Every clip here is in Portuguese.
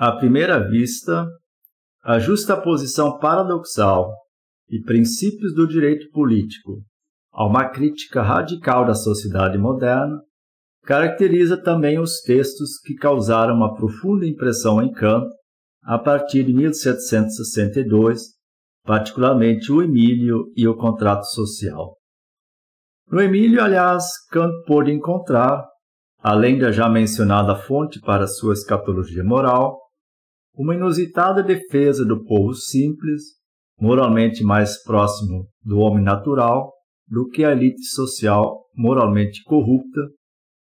À primeira vista, a justaposição paradoxal e princípios do direito político a uma crítica radical da sociedade moderna caracteriza também os textos que causaram uma profunda impressão em Kant a partir de 1762, particularmente o Emílio e o contrato social. No Emílio, aliás, Kant pôde encontrar, além da já mencionada fonte para sua escatologia moral, uma inusitada defesa do povo simples, moralmente mais próximo do homem natural do que a elite social moralmente corrupta,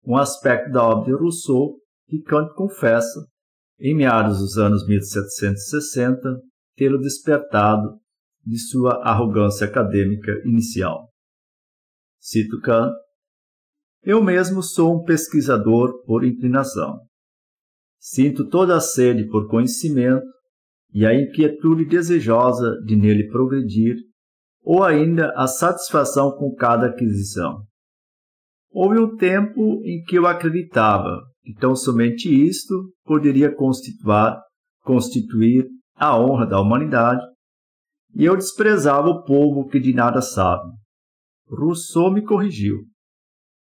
um aspecto da obra de Rousseau que Kant confessa, em meados dos anos 1760, tê-lo despertado de sua arrogância acadêmica inicial. Cito Kant: Eu mesmo sou um pesquisador por inclinação. Sinto toda a sede por conhecimento e a inquietude desejosa de nele progredir, ou ainda a satisfação com cada aquisição. Houve um tempo em que eu acreditava que tão somente isto poderia constituir, constituir a honra da humanidade, e eu desprezava o povo que de nada sabe. Rousseau me corrigiu.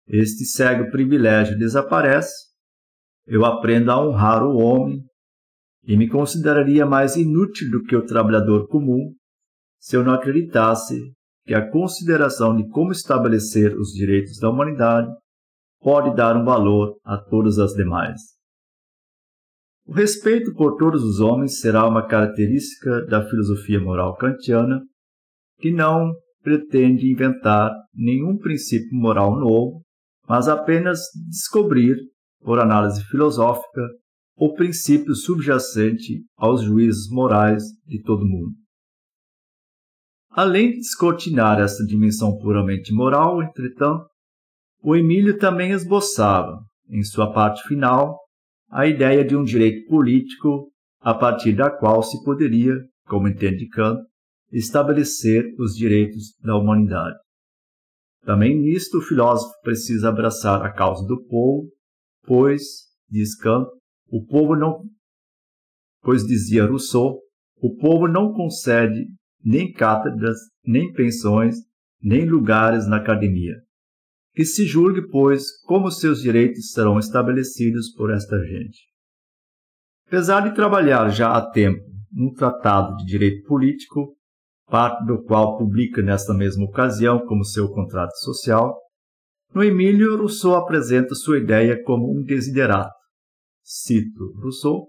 Este cego privilégio desaparece eu aprendo a honrar o homem e me consideraria mais inútil do que o trabalhador comum se eu não acreditasse que a consideração de como estabelecer os direitos da humanidade pode dar um valor a todas as demais. O respeito por todos os homens será uma característica da filosofia moral kantiana, que não pretende inventar nenhum princípio moral novo, mas apenas descobrir por análise filosófica, o princípio subjacente aos juízos morais de todo mundo. Além de descortinar essa dimensão puramente moral, entretanto, o Emílio também esboçava, em sua parte final, a ideia de um direito político a partir da qual se poderia, como entende Kant, estabelecer os direitos da humanidade. Também nisto o filósofo precisa abraçar a causa do povo pois, diz Kant, o povo não, pois dizia Rousseau, o povo não concede nem cátedras, nem pensões, nem lugares na academia. Que se julgue, pois, como seus direitos serão estabelecidos por esta gente. Apesar de trabalhar já há tempo num tratado de direito político, parte do qual publica nesta mesma ocasião como seu contrato social, no Emílio, Rousseau apresenta sua ideia como um desiderato. Cito Rousseau: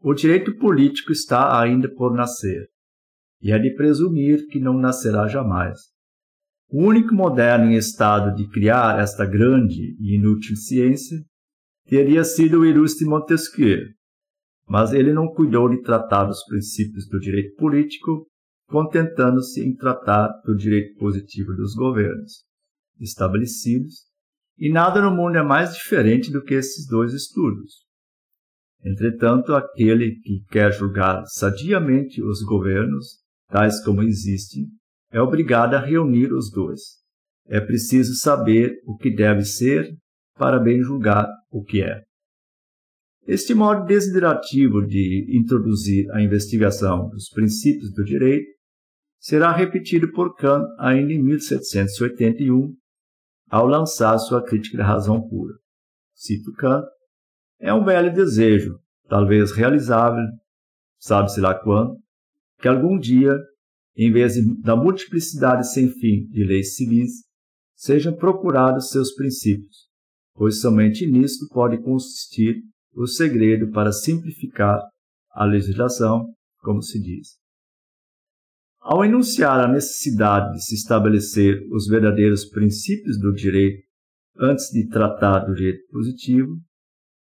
O direito político está ainda por nascer, e é de presumir que não nascerá jamais. O único moderno em estado de criar esta grande e inútil ciência teria sido o ilustre Montesquieu, mas ele não cuidou de tratar dos princípios do direito político, contentando-se em tratar do direito positivo dos governos estabelecidos, e nada no mundo é mais diferente do que esses dois estudos. Entretanto, aquele que quer julgar sadiamente os governos, tais como existem, é obrigado a reunir os dois. É preciso saber o que deve ser para bem julgar o que é. Este modo desiderativo de introduzir a investigação dos princípios do direito será repetido por Kant ainda em 1781, ao lançar sua crítica da razão pura. Cito Kant, é um velho desejo, talvez realizável, sabe-se lá quando, que algum dia, em vez da multiplicidade sem fim de leis civis, sejam procurados seus princípios, pois somente nisto pode consistir o segredo para simplificar a legislação, como se diz. Ao enunciar a necessidade de se estabelecer os verdadeiros princípios do direito antes de tratar do direito positivo,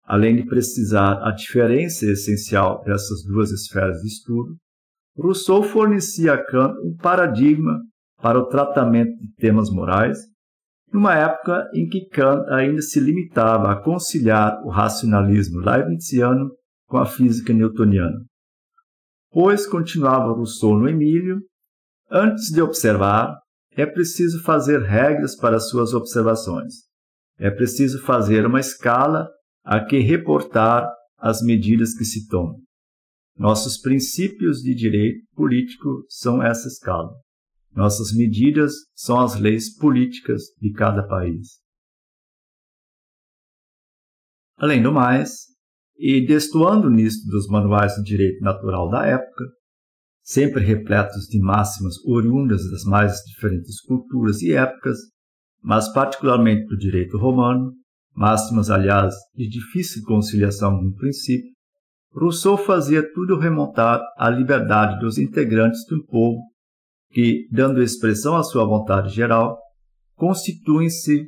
além de precisar a diferença essencial dessas duas esferas de estudo, Rousseau fornecia a Kant um paradigma para o tratamento de temas morais, numa época em que Kant ainda se limitava a conciliar o racionalismo leibniziano com a física newtoniana. Pois, continuava Rousseau no Emílio, antes de observar, é preciso fazer regras para suas observações. É preciso fazer uma escala a que reportar as medidas que se tomam. Nossos princípios de direito político são essa escala. Nossas medidas são as leis políticas de cada país. Além do mais, e destoando nisto dos manuais de direito natural da época, sempre repletos de máximas oriundas das mais diferentes culturas e épocas, mas particularmente do direito romano, máximas, aliás, de difícil conciliação no princípio, Rousseau fazia tudo remontar à liberdade dos integrantes um povo que, dando expressão à sua vontade geral, constituem-se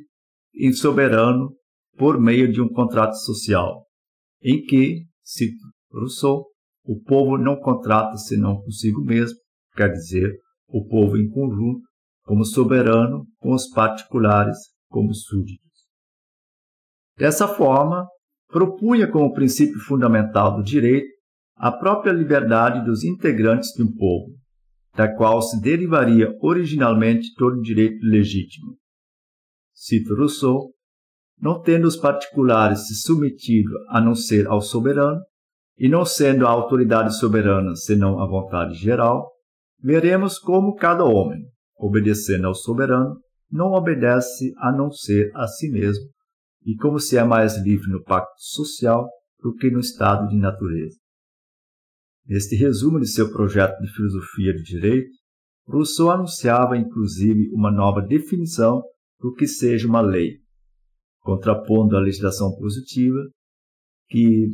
em soberano por meio de um contrato social, em que, cito Rousseau, o povo não contrata senão consigo mesmo, quer dizer, o povo em conjunto, como soberano, com os particulares como súditos. Dessa forma, propunha como princípio fundamental do direito a própria liberdade dos integrantes de um povo, da qual se derivaria originalmente todo direito legítimo. Cito Rousseau, não tendo os particulares se submetido a não ser ao soberano, e não sendo a autoridade soberana senão a vontade geral, veremos como cada homem, obedecendo ao soberano, não obedece a não ser a si mesmo, e como se é mais livre no pacto social do que no estado de natureza. Neste resumo de seu projeto de filosofia de direito, Rousseau anunciava inclusive uma nova definição do que seja uma lei, contrapondo a legislação positiva, que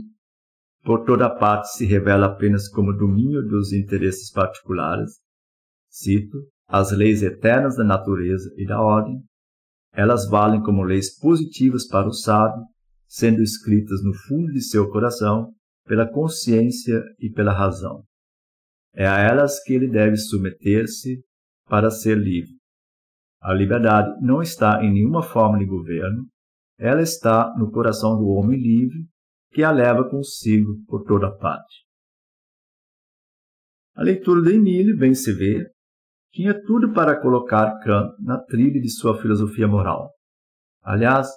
por toda parte se revela apenas como domínio dos interesses particulares. Cito: as leis eternas da natureza e da ordem elas valem como leis positivas para o sábio, sendo escritas no fundo de seu coração pela consciência e pela razão. É a elas que ele deve submeter-se para ser livre. A liberdade não está em nenhuma forma de governo, ela está no coração do homem livre, que a leva consigo por toda parte. A leitura de se vê, tinha tudo para colocar Kant na trilha de sua filosofia moral. Aliás,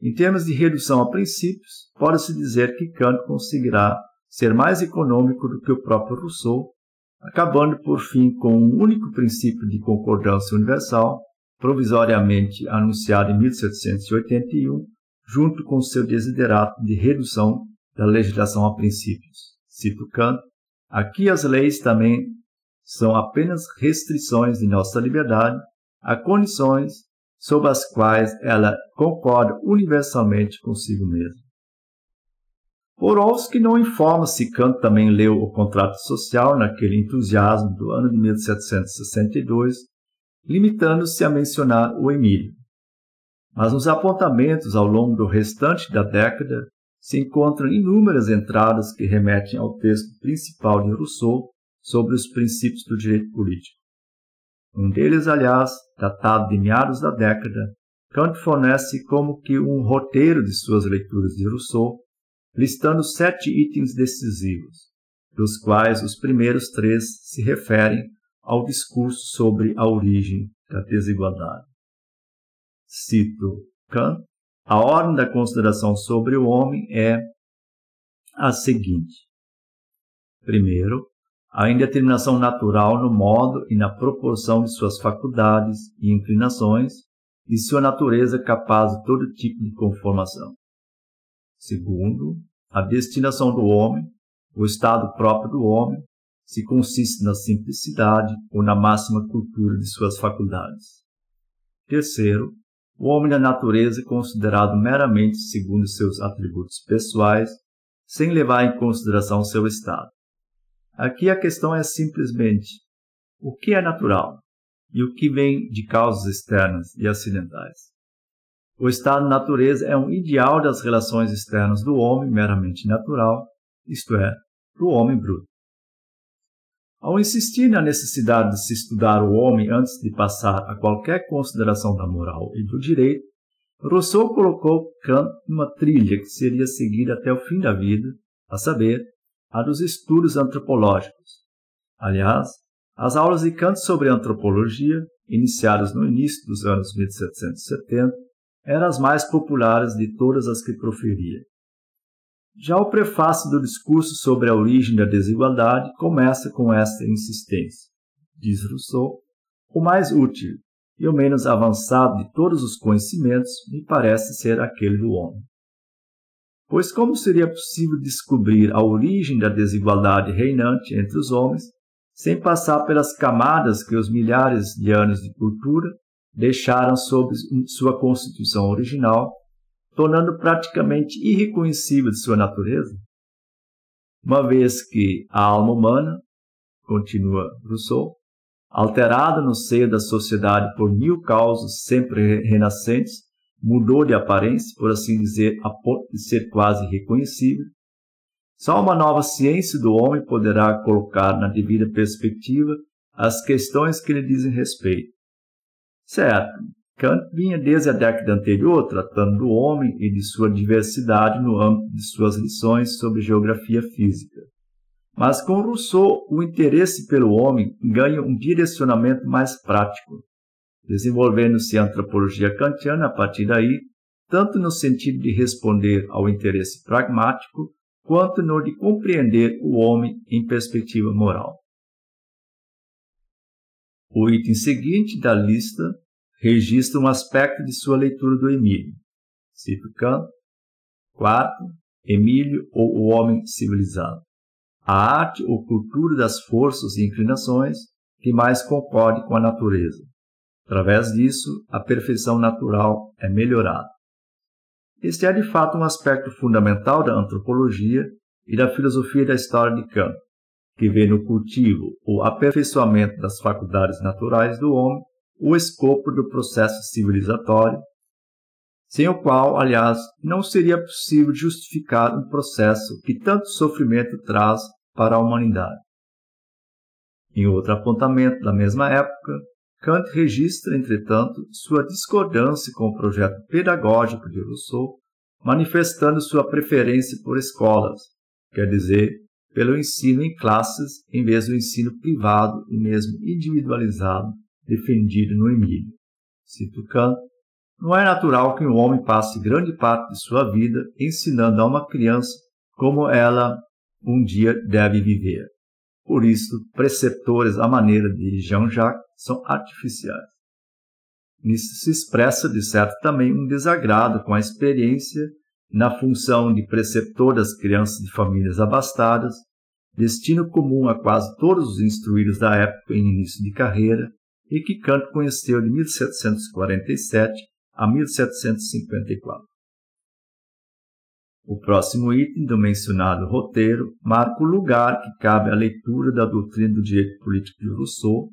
em termos de redução a princípios, pode-se dizer que Kant conseguirá ser mais econômico do que o próprio Rousseau, acabando por fim com um único princípio de concordância universal, provisoriamente anunciado em 1781, junto com seu desiderato de redução da legislação a princípios. Cito Kant: aqui as leis também são apenas restrições de nossa liberdade a condições sob as quais ela concorda universalmente consigo mesma. que não informa se Kant também leu o contrato social naquele entusiasmo do ano de 1762, limitando-se a mencionar o Emílio. Mas nos apontamentos ao longo do restante da década se encontram inúmeras entradas que remetem ao texto principal de Rousseau sobre os princípios do direito político. Um deles, aliás, datado de meados da década, Kant fornece como que um roteiro de suas leituras de Rousseau, listando sete itens decisivos, dos quais os primeiros três se referem ao discurso sobre a origem da desigualdade. Cito Kant: a ordem da consideração sobre o homem é a seguinte: primeiro, a indeterminação natural no modo e na proporção de suas faculdades e inclinações e sua natureza capaz de todo tipo de conformação. Segundo, a destinação do homem, o estado próprio do homem, se consiste na simplicidade ou na máxima cultura de suas faculdades. Terceiro, o homem da natureza é considerado meramente segundo seus atributos pessoais, sem levar em consideração seu estado. Aqui a questão é simplesmente o que é natural e o que vem de causas externas e acidentais. O estado de natureza é um ideal das relações externas do homem meramente natural, isto é, do homem bruto. Ao insistir na necessidade de se estudar o homem antes de passar a qualquer consideração da moral e do direito, Rousseau colocou Kant numa trilha que seria seguida até o fim da vida, a saber, a dos estudos antropológicos. Aliás, as aulas de Kant sobre antropologia, iniciadas no início dos anos 1770, eram as mais populares de todas as que proferia. Já o prefácio do discurso sobre a origem da desigualdade começa com esta insistência. Diz Rousseau: o mais útil e o menos avançado de todos os conhecimentos me parece ser aquele do homem. Pois como seria possível descobrir a origem da desigualdade reinante entre os homens sem passar pelas camadas que os milhares de anos de cultura deixaram sobre sua constituição original, tornando praticamente irreconhecível de sua natureza? Uma vez que a alma humana, continua Rousseau, alterada no seio da sociedade por mil causas sempre renascentes, mudou de aparência, por assim dizer, a ponto de ser quase irreconhecível, só uma nova ciência do homem poderá colocar na devida perspectiva as questões que lhe dizem respeito. Certo, Kant vinha desde a década anterior tratando do homem e de sua diversidade no âmbito de suas lições sobre geografia física. Mas com Rousseau, o interesse pelo homem ganha um direcionamento mais prático, desenvolvendo-se a antropologia kantiana a partir daí, tanto no sentido de responder ao interesse pragmático, quanto no de compreender o homem em perspectiva moral. O item seguinte da lista registra um aspecto de sua leitura do Emílio. Cito Kant. Quarto, Emílio ou o homem civilizado a arte ou cultura das forças e inclinações que mais concorde com a natureza. Através disso, a perfeição natural é melhorada. Este é de fato um aspecto fundamental da antropologia e da filosofia da história de Kant, que vê no cultivo ou aperfeiçoamento das faculdades naturais do homem o escopo do processo civilizatório, sem o qual, aliás, não seria possível justificar um processo que tanto sofrimento traz para a humanidade. Em outro apontamento da mesma época, Kant registra, entretanto, sua discordância com o projeto pedagógico de Rousseau, manifestando sua preferência por escolas, quer dizer, pelo ensino em classes em vez do ensino privado e mesmo individualizado defendido no Emílio. Cito Kant, não é natural que um homem passe grande parte de sua vida ensinando a uma criança como ela um dia deve viver. Por isso, preceptores à maneira de Jean-Jacques são artificiais. Nisso se expressa, de certo, também um desagrado com a experiência na função de preceptor das crianças de famílias abastadas, destino comum a quase todos os instruídos da época em início de carreira e que Kant conheceu de 1747 a 1754. O próximo item do mencionado roteiro marca o lugar que cabe à leitura da doutrina do direito político de Rousseau,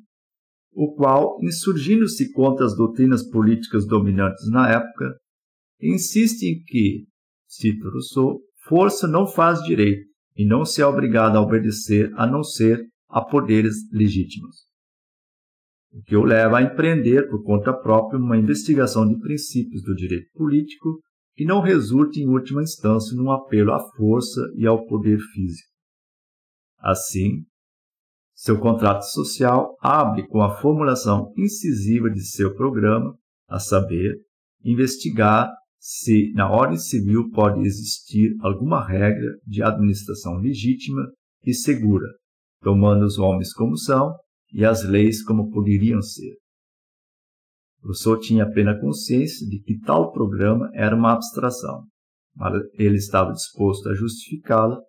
o qual, insurgindo-se contra as doutrinas políticas dominantes na época, insiste em que, cito Rousseau, força não faz direito e não se é obrigado a obedecer a não ser a poderes legítimos. O que o leva a empreender por conta própria uma investigação de princípios do direito político que não resulte em última instância num apelo à força e ao poder físico. Assim, seu contrato social abre com a formulação incisiva de seu programa, a saber, investigar se na ordem civil pode existir alguma regra de administração legítima e segura, tomando os homens como são e as leis como poderiam ser. Rousseau tinha plena consciência de que tal programa era uma abstração, mas ele estava disposto a justificá-la,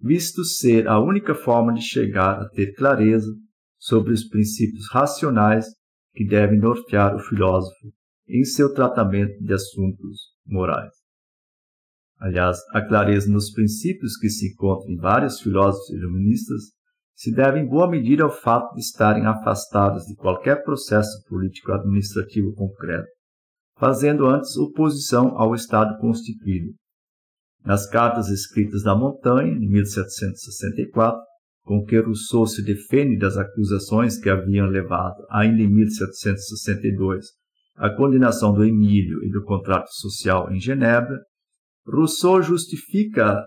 visto ser a única forma de chegar a ter clareza sobre os princípios racionais que devem nortear o filósofo em seu tratamento de assuntos morais. Aliás, a clareza nos princípios que se encontram em vários filósofos iluministas se deve em boa medida ao fato de estarem afastados de qualquer processo político-administrativo concreto, fazendo antes oposição ao Estado constituído. Nas cartas escritas da Montanha, em 1764, com que Rousseau se defende das acusações que haviam levado, ainda em 1762, à condenação do Emílio e do contrato social em Genebra, Rousseau justifica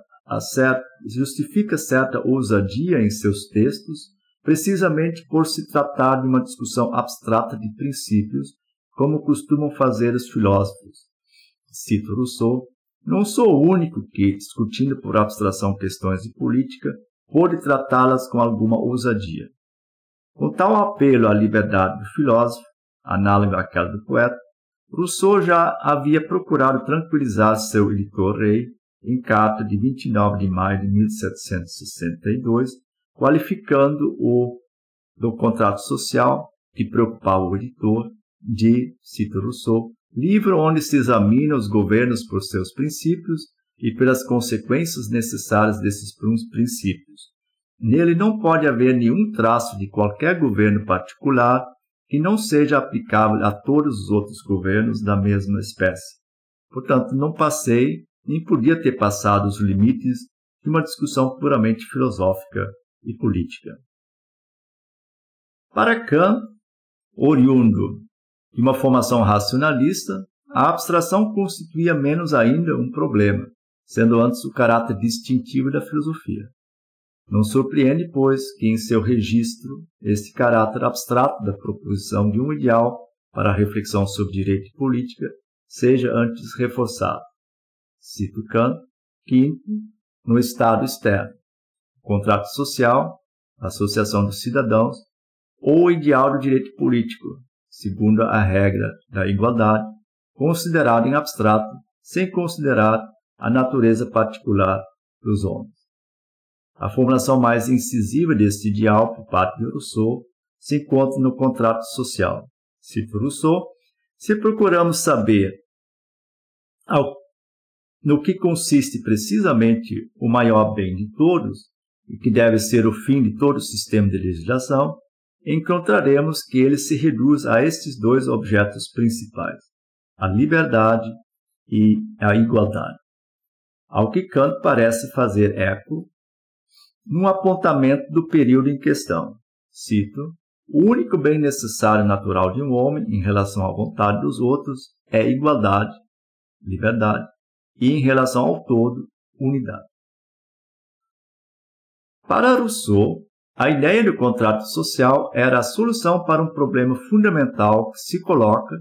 justifica certa ousadia em seus textos, precisamente por se tratar de uma discussão abstrata de princípios, como costumam fazer os filósofos. Cito Rousseau, não sou o único que, discutindo por abstração questões de política, pôde tratá-las com alguma ousadia. Com tal apelo à liberdade do filósofo, análogo àquela do poeta, Rousseau já havia procurado tranquilizar seu editor-rei em carta de 29 de maio de 1762, qualificando-o do contrato social que preocupava o editor de, cito Rousseau, livro onde se examina os governos por seus princípios e pelas consequências necessárias desses princípios. Nele não pode haver nenhum traço de qualquer governo particular que não seja aplicável a todos os outros governos da mesma espécie. Portanto, não passei, nem podia ter passado os limites de uma discussão puramente filosófica e política. Para Kant, oriundo de uma formação racionalista, a abstração constituía menos ainda um problema, sendo antes o caráter distintivo da filosofia. Não surpreende, pois, que em seu registro este caráter abstrato da proposição de um ideal para a reflexão sobre direito e política seja antes reforçado. Cito Kant, quinto, no estado externo, contrato social, associação dos cidadãos ou ideal do direito político, segundo a regra da igualdade, considerado em abstrato, sem considerar a natureza particular dos homens. A formulação mais incisiva deste ideal por parte de Rousseau se encontra no contrato social. Cito Rousseau, se procuramos saber ao, no que consiste precisamente o maior bem de todos, e que deve ser o fim de todo o sistema de legislação, encontraremos que ele se reduz a estes dois objetos principais, a liberdade e a igualdade. Ao que Kant parece fazer eco num apontamento do período em questão. Cito: O único bem necessário natural de um homem em relação à vontade dos outros é igualdade, liberdade, e em relação ao todo, unidade. Para Rousseau, a ideia do contrato social era a solução para um problema fundamental que se coloca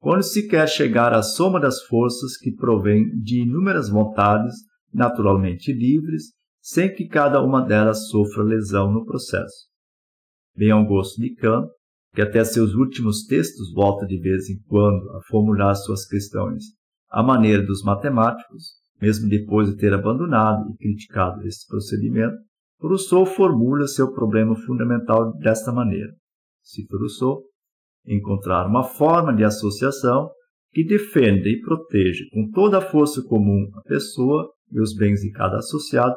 quando se quer chegar à soma das forças que provém de inúmeras vontades naturalmente livres, sem que cada uma delas sofra lesão no processo. Bem ao gosto de Kant, que até seus últimos textos volta de vez em quando a formular suas questões à maneira dos matemáticos, mesmo depois de ter abandonado e criticado esse procedimento, Rousseau formula seu problema fundamental desta maneira. Cito Rousseau, encontrar uma forma de associação que defenda e proteja com toda a força comum a pessoa e os bens de cada associado,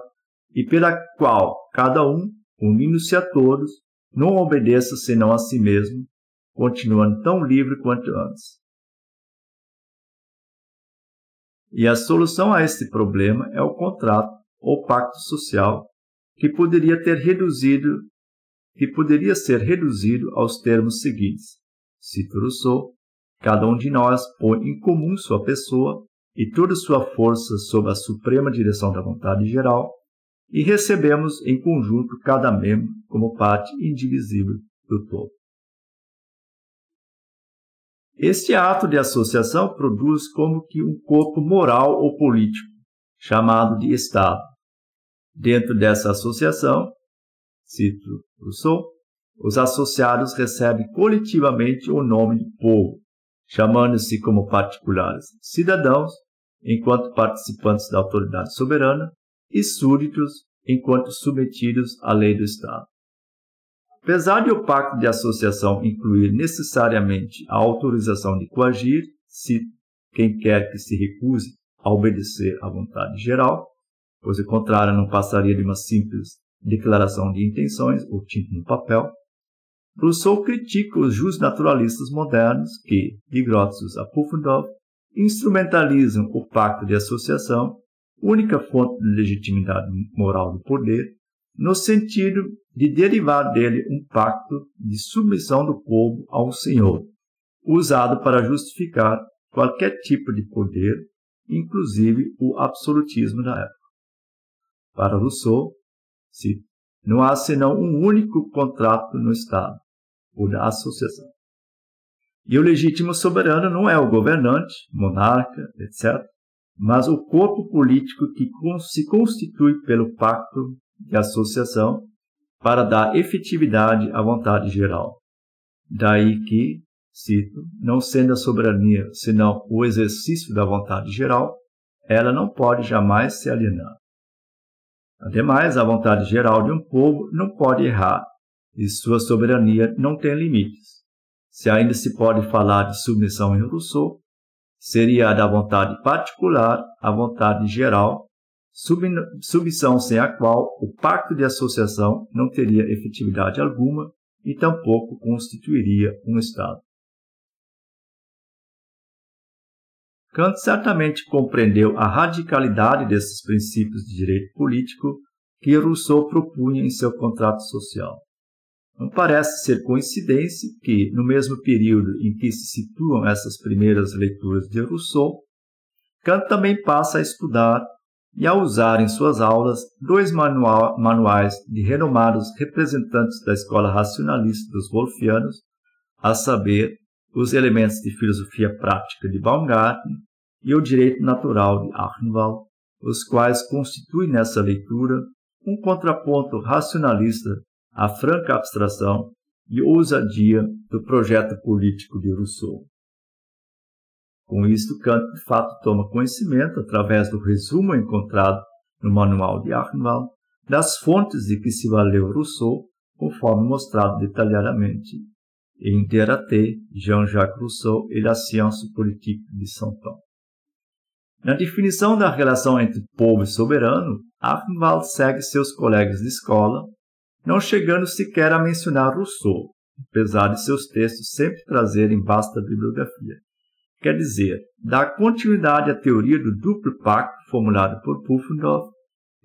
e pela qual cada um, unindo-se a todos, não obedeça senão a si mesmo, continuando tão livre quanto antes. E a solução a este problema é o contrato ou pacto social que poderia ter reduzido que poderia ser reduzido aos termos seguintes. Cito Rousseau, cada um de nós põe em comum sua pessoa e toda sua força sob a suprema direção da vontade geral, e recebemos em conjunto cada membro como parte indivisível do todo. Este ato de associação produz como que um corpo moral ou político, chamado de Estado, Dentro dessa associação, cito Rousseau, os associados recebem coletivamente o nome de povo, chamando-se como particulares cidadãos, enquanto participantes da autoridade soberana, e súditos, enquanto submetidos à lei do Estado. Apesar de o pacto de associação incluir necessariamente a autorização de coagir, se quem quer que se recuse a obedecer à vontade geral, pois o contrário não passaria de uma simples declaração de intenções ou tinta no papel. Rousseau critica os justnaturalistas modernos que, de Grotius a Pufendorf, instrumentalizam o pacto de associação, única fonte de legitimidade moral do poder, no sentido de derivar dele um pacto de submissão do povo ao Senhor, usado para justificar qualquer tipo de poder, inclusive o absolutismo da época. Para Rousseau, cito, não há senão um único contrato no Estado, o da associação. E o legítimo soberano não é o governante, monarca, etc., mas o corpo político que se constitui pelo pacto de associação para dar efetividade à vontade geral. Daí que, cito, não sendo a soberania senão o exercício da vontade geral, ela não pode jamais se alienar. Ademais, a vontade geral de um povo não pode errar e sua soberania não tem limites. Se ainda se pode falar de submissão em Rousseau, seria a da vontade particular à vontade geral, submissão sem a qual o pacto de associação não teria efetividade alguma e tampouco constituiria um Estado. Kant certamente compreendeu a radicalidade desses princípios de direito político que Rousseau propunha em seu contrato social. Não parece ser coincidência que, no mesmo período em que se situam essas primeiras leituras de Rousseau, Kant também passa a estudar e a usar em suas aulas dois manuais de renomados representantes da escola racionalista dos Wolfianos, a saber, os elementos de filosofia prática de Baumgarten e o direito natural de Achenwald, os quais constituem nessa leitura um contraponto racionalista à franca abstração e ousadia do projeto político de Rousseau. Com isto, Kant de fato toma conhecimento, através do resumo encontrado no manual de Achenwald, das fontes de que se valeu Rousseau, conforme mostrado detalhadamente em Deraté, Jean-Jacques Rousseau et la science politique de Saint-Ouen. Na definição da relação entre povo e soberano, Achenwald segue seus colegas de escola, não chegando sequer a mencionar Rousseau, apesar de seus textos sempre trazerem vasta bibliografia. Quer dizer, dá continuidade à teoria do duplo pacto formulado por Pufendorf,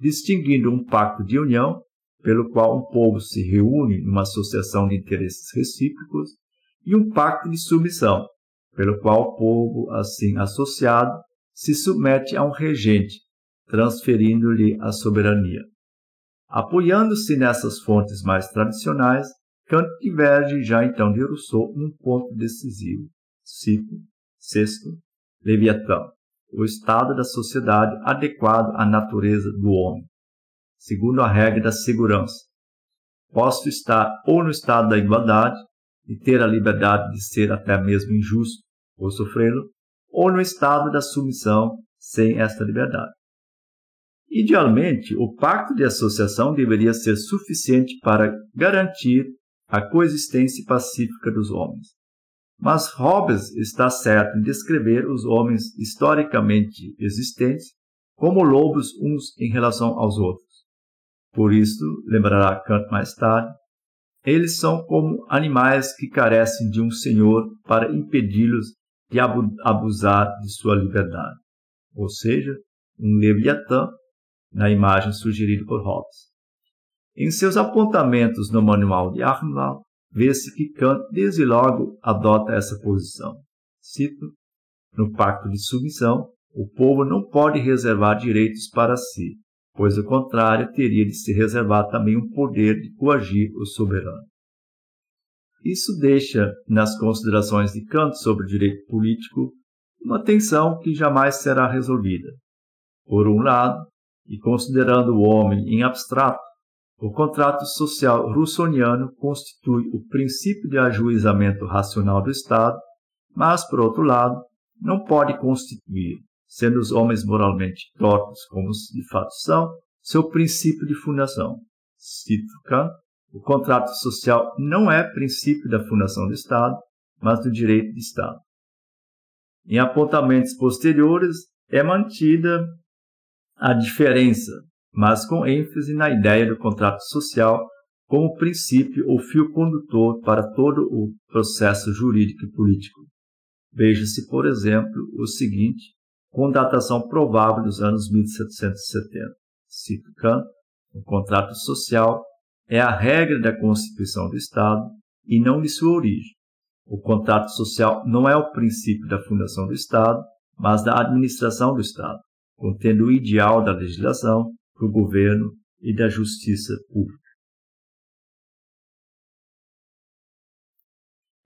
distinguindo um pacto de união pelo qual um povo se reúne numa associação de interesses recíprocos, e um pacto de submissão, pelo qual o povo, assim associado, se submete a um regente, transferindo-lhe a soberania. Apoiando-se nessas fontes mais tradicionais, Kant diverge já então de Rousseau num ponto decisivo. Cito, sexto, Leviatã, o estado da sociedade adequado à natureza do homem segundo a regra da segurança. Posso estar ou no estado da igualdade e ter a liberdade de ser até mesmo injusto ou sofrê-lo, ou no estado da submissão sem esta liberdade. Idealmente, o pacto de associação deveria ser suficiente para garantir a coexistência pacífica dos homens. Mas Hobbes está certo em descrever os homens historicamente existentes como lobos uns em relação aos outros. Por isso, lembrará Kant mais tarde, eles são como animais que carecem de um senhor para impedi-los de abusar de sua liberdade, ou seja, um leviatã, na imagem sugerida por Hobbes. Em seus apontamentos no manual de Achenwald, vê-se que Kant desde logo adota essa posição. Cito: No pacto de submissão, o povo não pode reservar direitos para si, pois o contrário teria de se reservar também o poder de coagir o soberano. Isso deixa, nas considerações de Kant sobre o direito político, uma tensão que jamais será resolvida. Por um lado, e considerando o homem em abstrato, o contrato social russoniano constitui o princípio de ajuizamento racional do Estado, mas, por outro lado, não pode constituir, sendo os homens moralmente tortos como de fato são, seu princípio de fundação. Cito Kant, o contrato social não é princípio da fundação do Estado, mas do direito de Estado. Em apontamentos posteriores é mantida a diferença, mas com ênfase na ideia do contrato social como princípio ou fio condutor para todo o processo jurídico e político. Veja-se, por exemplo, o seguinte com datação provável dos anos 1770. Cito o contrato social é a regra da Constituição do Estado e não de sua origem. O contrato social não é o princípio da fundação do Estado, mas da administração do Estado, contendo o ideal da legislação, do governo e da justiça pública.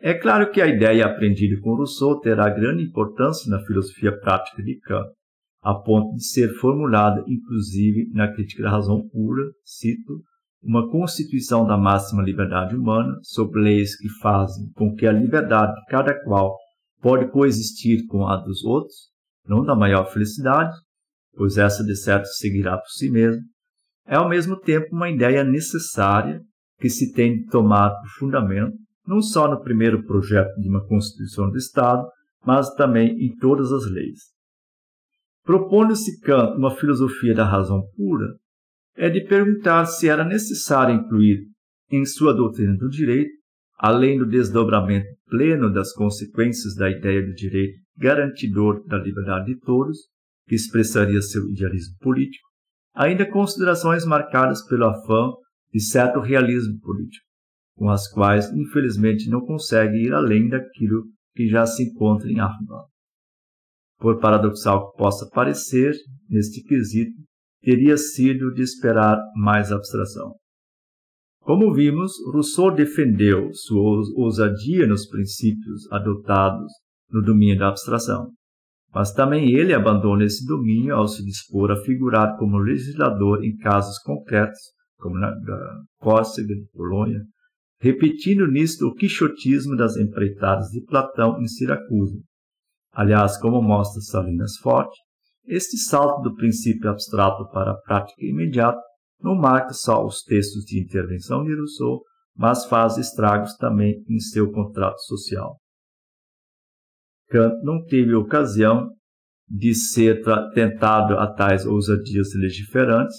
É claro que a ideia aprendida com Rousseau terá grande importância na filosofia prática de Kant, a ponto de ser formulada, inclusive, na Crítica da Razão Pura, cito, uma constituição da máxima liberdade humana, sob leis que fazem com que a liberdade de cada qual pode coexistir com a dos outros, não da maior felicidade, pois essa de certo seguirá por si mesma, é ao mesmo tempo uma ideia necessária que se tem de tomar por fundamento, não só no primeiro projeto de uma Constituição do Estado, mas também em todas as leis. Propondo-se Kant uma filosofia da razão pura, é de perguntar se era necessário incluir em sua doutrina do direito, além do desdobramento pleno das consequências da ideia do direito garantidor da liberdade de todos, que expressaria seu idealismo político, ainda considerações marcadas pelo afã de certo realismo político, com as quais infelizmente não consegue ir além daquilo que já se encontra em Armand. Por paradoxal que possa parecer, neste quesito, teria sido de esperar mais abstração. Como vimos, Rousseau defendeu sua ousadia nos princípios adotados no domínio da abstração, mas também ele abandona esse domínio ao se dispor a figurar como legislador em casos concretos, como na Córcega, de Polônia, repetindo nisto o quixotismo das empreitadas de Platão em Siracusa. Aliás, como mostra Salinas Forte, este salto do princípio abstrato para a prática imediata não marca só os textos de intervenção de Rousseau, mas faz estragos também em seu contrato social. Kant não teve ocasião de ser tentado a tais ousadias legiferantes,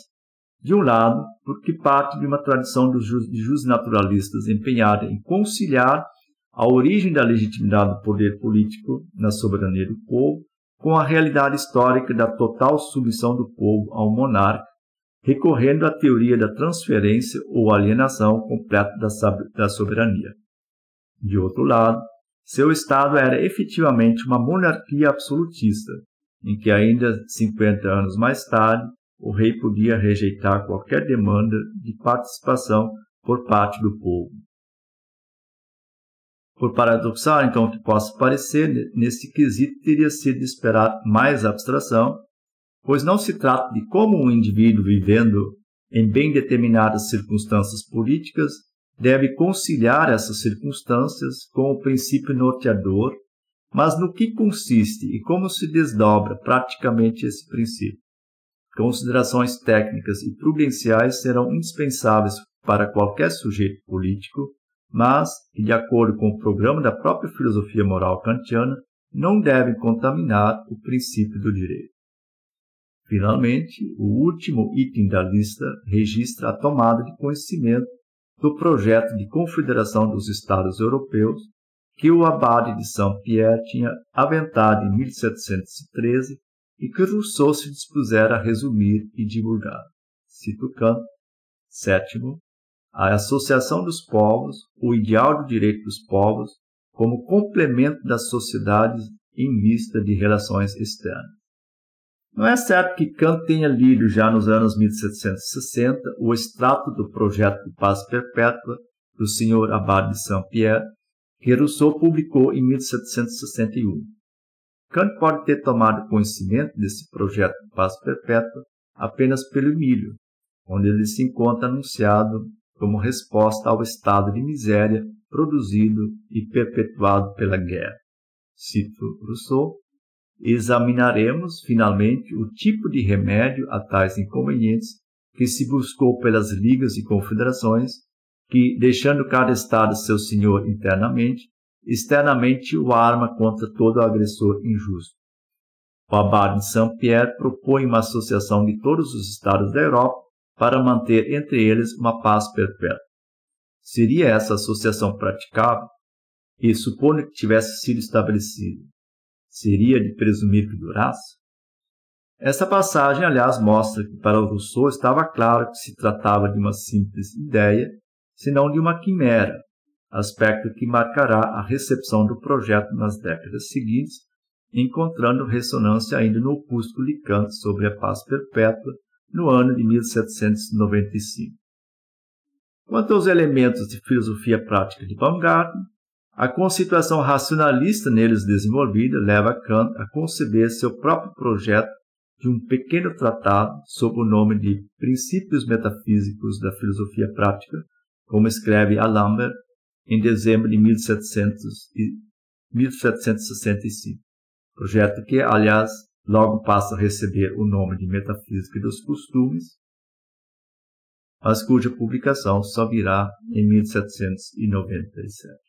de um lado, porque parte de uma tradição dos justnaturalistas empenhada em conciliar a origem da legitimidade do poder político na soberania do povo com a realidade histórica da total submissão do povo ao monarca, recorrendo à teoria da transferência ou alienação completa da soberania. De outro lado, seu Estado era efetivamente uma monarquia absolutista, em que ainda 50 anos mais tarde o rei podia rejeitar qualquer demanda de participação por parte do povo. Por paradoxal, então, que possa parecer, nesse quesito teria sido de esperar mais abstração, pois não se trata de como um indivíduo vivendo em bem determinadas circunstâncias políticas deve conciliar essas circunstâncias com o princípio norteador, mas no que consiste e como se desdobra praticamente esse princípio. Considerações técnicas e prudenciais serão indispensáveis para qualquer sujeito político mas que, de acordo com o programa da própria filosofia moral kantiana, não devem contaminar o princípio do direito. Finalmente, o último item da lista registra a tomada de conhecimento do projeto de confederação dos Estados Europeus que o abade de Saint-Pierre tinha aventado em 1713 e que Rousseau se dispusera a resumir e divulgar. Cito Kant, sétimo, a associação dos povos, o ideal do direito dos povos, como complemento das sociedades em vista de relações externas. Não é certo que Kant tenha lido já nos anos 1760 o extrato do projeto de paz perpétua do Sr. Abade de Saint-Pierre, que Rousseau publicou em 1761. Kant pode ter tomado conhecimento desse projeto de paz perpétua apenas pelo Emílio, onde ele se encontra anunciado como resposta ao estado de miséria produzido e perpetuado pela guerra. Cito Rousseau. Examinaremos, finalmente, o tipo de remédio a tais inconvenientes que se buscou pelas ligas e confederações, que, deixando cada Estado seu senhor internamente, externamente o arma contra todo agressor injusto. O abade de Saint-Pierre propõe uma associação de todos os Estados da Europa para manter entre eles uma paz perpétua. Seria essa associação praticável? E supondo que tivesse sido estabelecida, seria de presumir que durasse? Essa passagem, aliás, mostra que para Rousseau estava claro que se tratava de uma simples ideia, senão de uma quimera, aspecto que marcará a recepção do projeto nas décadas seguintes, encontrando ressonância ainda no opúsculo de Kant sobre a paz perpétua no ano de 1795. Quanto aos elementos de filosofia prática de Baumgarten, a constituição racionalista neles desenvolvida leva Kant a conceber seu próprio projeto de um pequeno tratado sob o nome de Princípios Metafísicos da Filosofia Prática, como escreve Alambert em dezembro de 1765. Projeto que, aliás, logo passa a receber o nome de Metafísica dos Costumes, mas cuja publicação só virá em 1797.